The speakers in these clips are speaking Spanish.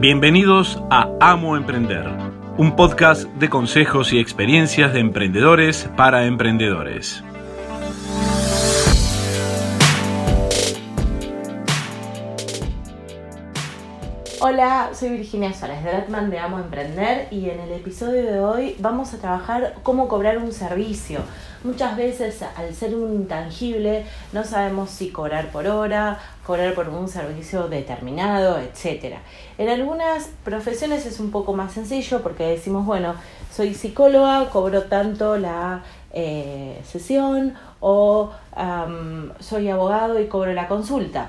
Bienvenidos a Amo Emprender, un podcast de consejos y experiencias de emprendedores para emprendedores. Hola, soy Virginia Soles de Batman de Amo Emprender y en el episodio de hoy vamos a trabajar cómo cobrar un servicio. Muchas veces al ser un intangible no sabemos si cobrar por hora, cobrar por un servicio determinado, etc. En algunas profesiones es un poco más sencillo porque decimos, bueno, soy psicóloga, cobro tanto la eh, sesión o soy abogado y cobro la consulta.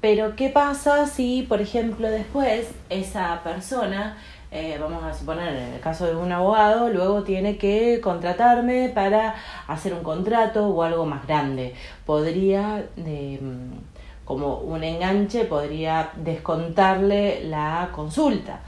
Pero ¿qué pasa si, por ejemplo, después esa persona, eh, vamos a suponer en el caso de un abogado, luego tiene que contratarme para hacer un contrato o algo más grande? Podría, mm, como un enganche, podría descontarle la consulta.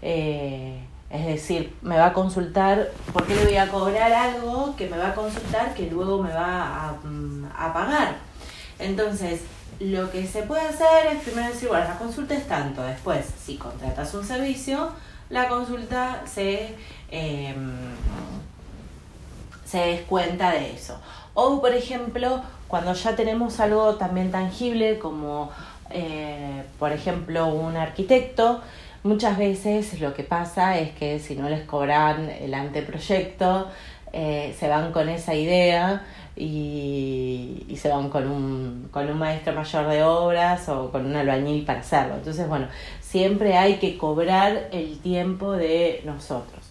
Eh, es decir, me va a consultar, ¿por qué le voy a cobrar algo que me va a consultar que luego me va a, mm, a pagar? Entonces, lo que se puede hacer es primero decir, bueno, la consulta es tanto, después, si contratas un servicio, la consulta se, em, se descuenta de eso. O, por ejemplo, cuando ya tenemos algo también tangible como, eh, por ejemplo, un arquitecto, muchas veces lo que pasa es que si no les cobran el anteproyecto, eh, se van con esa idea y, y, se van con un, con un maestro mayor de obras o con un albañil para hacerlo. Entonces, bueno, siempre hay que cobrar el tiempo de nosotros.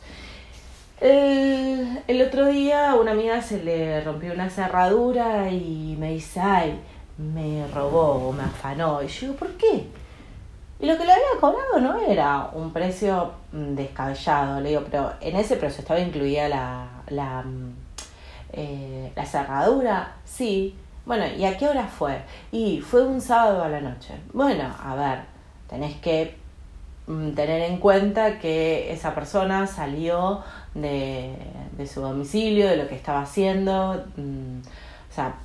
El, el otro día una amiga se le rompió una cerradura y me dice, ay, me robó o me afanó. Y yo digo, ¿por qué? Y lo que le había cobrado no era un precio descabellado, le digo, pero en ese precio estaba incluida la, la mm, eh, la cerradura, sí. Bueno, ¿y a qué hora fue? Y fue un sábado a la noche. Bueno, a ver, tenés que mm, tener en cuenta que esa persona salió de, su domicilio, de lo que estaba haciendo. Mm, o sea,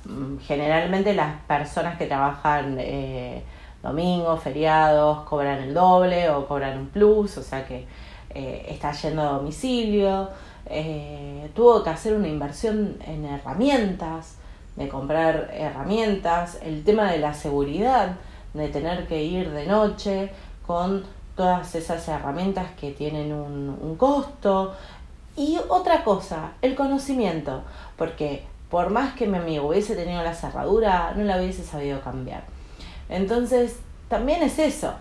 generalmente las personas que trabajan eh, domingos, feriados, cobran el doble o cobran un plus, o sea que eh, está yendo a domicilio. Eh, tuvo que hacer una inversión en herramientas, de comprar herramientas, el tema de la seguridad, de tener que ir de noche con todas esas herramientas que tienen un, un costo. Y otra cosa, el conocimiento, porque por más que mi amigo hubiese tenido la cerradura, no la hubiese sabido cambiar. Entonces, también es eso.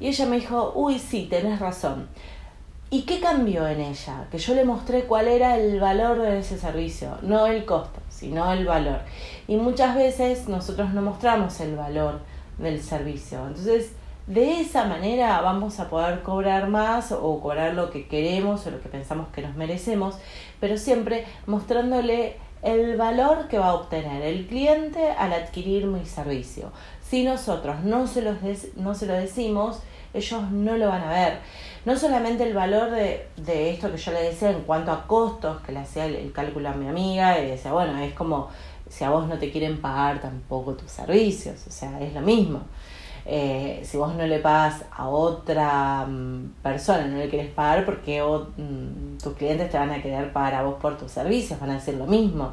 Y ella me dijo, uy, sí, tenés razón. ¿Y qué cambió en ella? Que yo le mostré cuál era el valor de ese servicio, no el costo, sino el valor. Y muchas veces nosotros no mostramos el valor del servicio. Entonces, de esa manera vamos a poder cobrar más o cobrar lo que queremos o lo que pensamos que nos merecemos, pero siempre mostrándole el valor que va a obtener el cliente al adquirir mi servicio. Si nosotros no se, los no se lo decimos, ellos no lo van a ver. No solamente el valor de, de esto que yo le decía en cuanto a costos, que le hacía el, cálculo a mi amiga, y decía, bueno, es como si a vos no te quieren pagar tampoco tus servicios, o sea, es lo mismo. Eh, si vos no le pagas a otra mm, persona, no le quieres pagar porque mm, tus clientes te van a querer pagar a vos por tus servicios, van a decir lo mismo.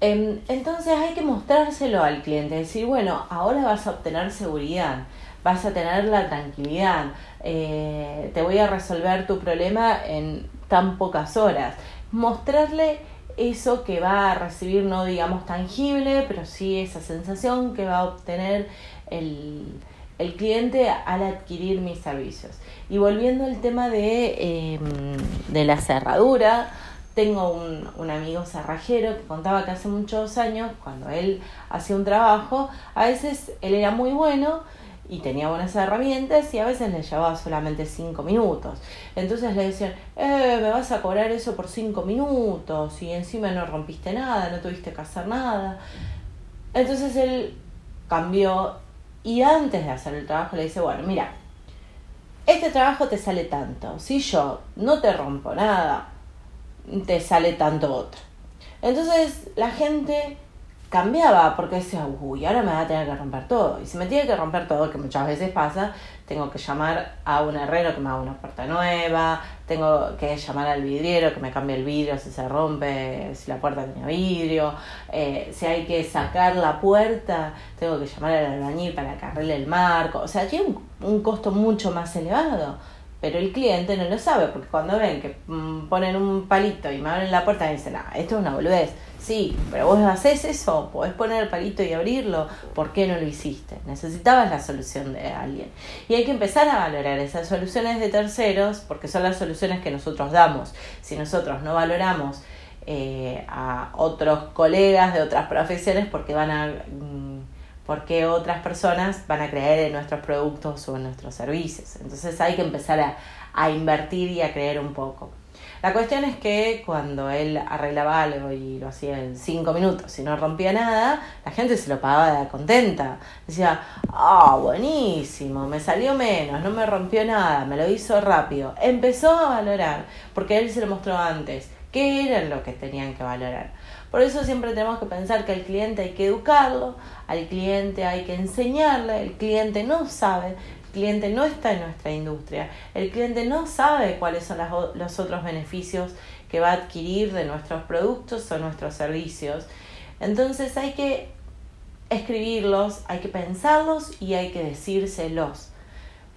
Em, entonces hay que mostrárselo al cliente, decir, bueno, ahora vas a obtener seguridad vas a tener la tranquilidad, eh, te voy a resolver tu problema en tan pocas horas. Mostrarle eso que va a recibir, no digamos tangible, pero sí esa sensación que va a obtener el, el cliente al adquirir mis servicios. Y volviendo al tema de, em, de la cerradura, tengo un, un, amigo cerrajero que contaba que hace muchos años, cuando él hacía un trabajo, a veces él era muy bueno, y tenía buenas herramientas y a veces le llevaba solamente cinco minutos. Entonces le decían, eh, me vas a cobrar eso por cinco minutos y encima no rompiste nada, no tuviste que hacer nada. Entonces él cambió y antes de hacer el trabajo le dice, bueno, mira, este trabajo te sale tanto, si yo no te rompo nada, te sale tanto otro. Entonces la gente cambiaba porque decía, uy, ahora me va a tener que romper todo. Y si me tiene que romper todo, que muchas veces pasa, tengo que llamar a un herrero que me haga una puerta nueva, tengo que llamar al vidriero que me cambie el vidrio si se rompe, si la puerta tiene vidrio, eh, si hay que sacar la puerta, tengo que llamar al albañil para que arregle el marco. O sea, tiene un costo mucho más elevado. Pero el cliente no lo sabe, porque cuando ven que mm, ponen un palito y me abren la puerta, dicen, ah, esto es una boludez. Sí, pero vos haces eso, podés poner el palito y abrirlo, ¿por qué no lo hiciste? Necesitabas la solución de alguien. Y hay que empezar a valorar esas soluciones de terceros, porque son las soluciones que nosotros damos. Si nosotros no valoramos eh, a otros colegas de otras profesiones, porque van a... Porque otras personas van a creer en nuestros productos o en nuestros servicios. Entonces hay que empezar a, a invertir y a creer un poco. La cuestión es que cuando él arreglaba algo y lo hacía en cinco minutos y no rompía nada, la gente se lo pagaba contenta. Decía, ah, buenísimo, me salió menos, no me rompió nada, me lo hizo rápido. Empezó a valorar, porque él se lo mostró antes, qué era lo que tenían que valorar. Por eso siempre tenemos que pensar que al cliente hay que educarlo, al cliente hay que enseñarle, el cliente no sabe, el cliente no está en nuestra industria, el cliente no sabe cuáles son los otros beneficios que va a adquirir de nuestros productos o nuestros servicios. Entonces hay que escribirlos, hay que pensarlos y hay que decírselos,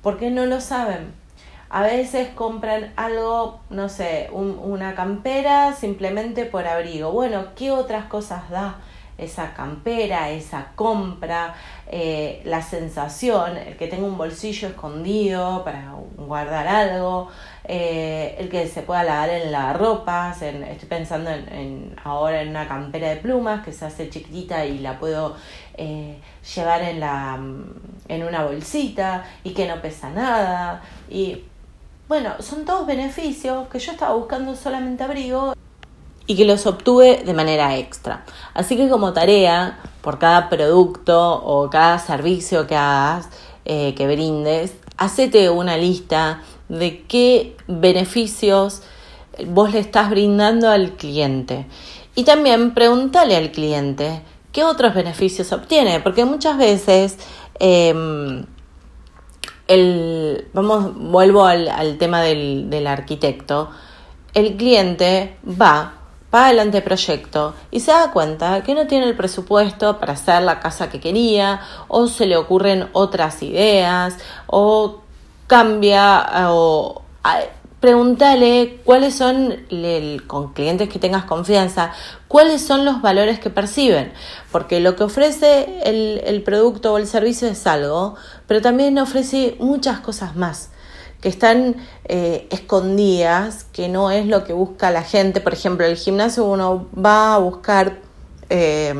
porque no lo saben. A veces compran algo, no sé, una campera simplemente por abrigo. Bueno, ¿qué otras cosas da? esa campera, esa compra, eh, la sensación, el que tenga un bolsillo escondido para guardar algo, eh, el que se pueda lavar en la ropa, estoy pensando en, ahora en una campera de plumas que se hace chiquitita y la puedo eh, llevar en, la, en una bolsita y que no pesa nada. Bueno, son todos beneficios que yo estaba buscando solamente abrigo y que los obtuve de manera extra. Así que como tarea, por cada producto o cada servicio que hagas, eh, que brindes, hacete una lista de qué beneficios vos le estás brindando al cliente. Y también pregúntale al cliente qué otros beneficios obtiene, porque muchas veces em, el, vamos, vuelvo al, tema del, arquitecto, el cliente va va al anteproyecto y se da cuenta que no tiene el presupuesto para hacer la casa que quería o se le ocurren otras ideas o cambia o pregúntale cuáles son, con clientes que tengas confianza, cuáles son los valores que perciben, porque lo que ofrece el, el producto o el servicio es algo, pero también ofrece muchas cosas más que están eh, escondidas, que no es lo que busca la gente. Por ejemplo, el gimnasio uno va a buscar eh,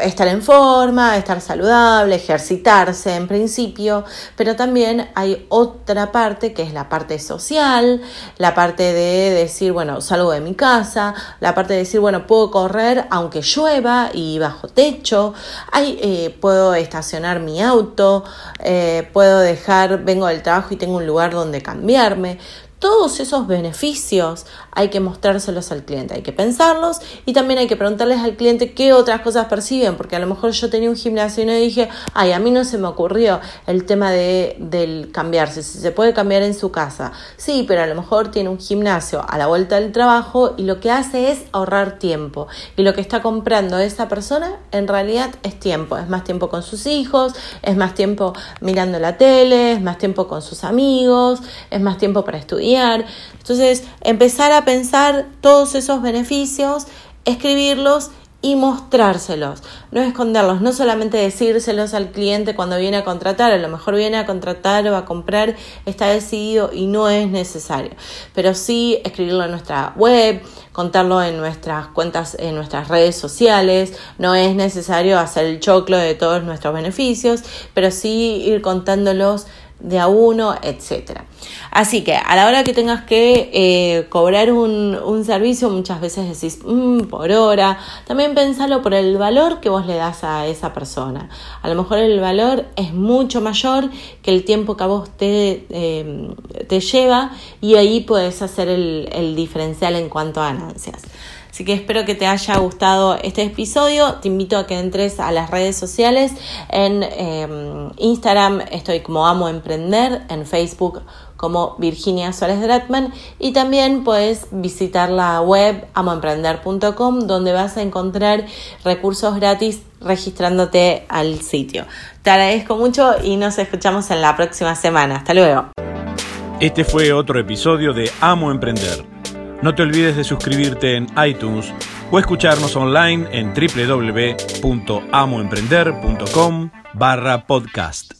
estar en forma, estar saludable, ejercitarse en principio, pero también hay otra parte que es la parte social, la parte de decir, bueno, salgo de mi casa, la parte de decir, bueno, puedo correr aunque llueva y bajo techo, eh, puedo estacionar mi auto, eh, puedo dejar, vengo del trabajo y tengo un lugar donde cambiarme. Todos esos beneficios hay que mostrárselos al cliente, hay que pensarlos y también hay que preguntarles al cliente qué otras cosas perciben, porque a lo mejor yo tenía un gimnasio y no dije, ay, a mí no se me ocurrió el tema de, del cambiarse, si se puede cambiar en su casa. Sí, pero a lo mejor tiene un gimnasio a la vuelta del trabajo y lo que hace es ahorrar tiempo. Y lo que está comprando esa persona en realidad es tiempo, es más tiempo con sus hijos, es más tiempo mirando la tele, es más tiempo con sus amigos, es más tiempo para estudiar entonces, empezar a pensar todos esos beneficios, escribirlos y mostrárselos, no esconderlos, no solamente decírselos al cliente cuando viene a contratar, a lo mejor viene a contratar o a comprar, está decidido y no es necesario, pero sí escribirlo en nuestra web, contarlo en nuestras cuentas, en nuestras redes sociales, no es necesario hacer el choclo de todos nuestros beneficios, pero sí ir contándolos de a uno, etcétera. Así que a la hora que tengas que eh, cobrar un, servicio, muchas veces decís mm, por hora. También pensalo por el valor que vos le das a esa persona. A lo mejor el valor es mucho mayor que el tiempo que a vos te, eh, te lleva y ahí puedes hacer el, el diferencial en cuanto a ganancias. Así que espero que te haya gustado este episodio. Te invito a que entres a las redes sociales. En em, Instagram estoy como Amo Emprender, en Facebook como Virginia Suárez Dratman y también puedes visitar la web amoemprender.com donde vas a encontrar recursos gratis registrándote al sitio. Te agradezco mucho y nos escuchamos en la próxima semana. Hasta luego. Este fue otro episodio de Amo Emprender. No te olvides de suscribirte en iTunes o escucharnos online en www.amoemprender.com barra podcast.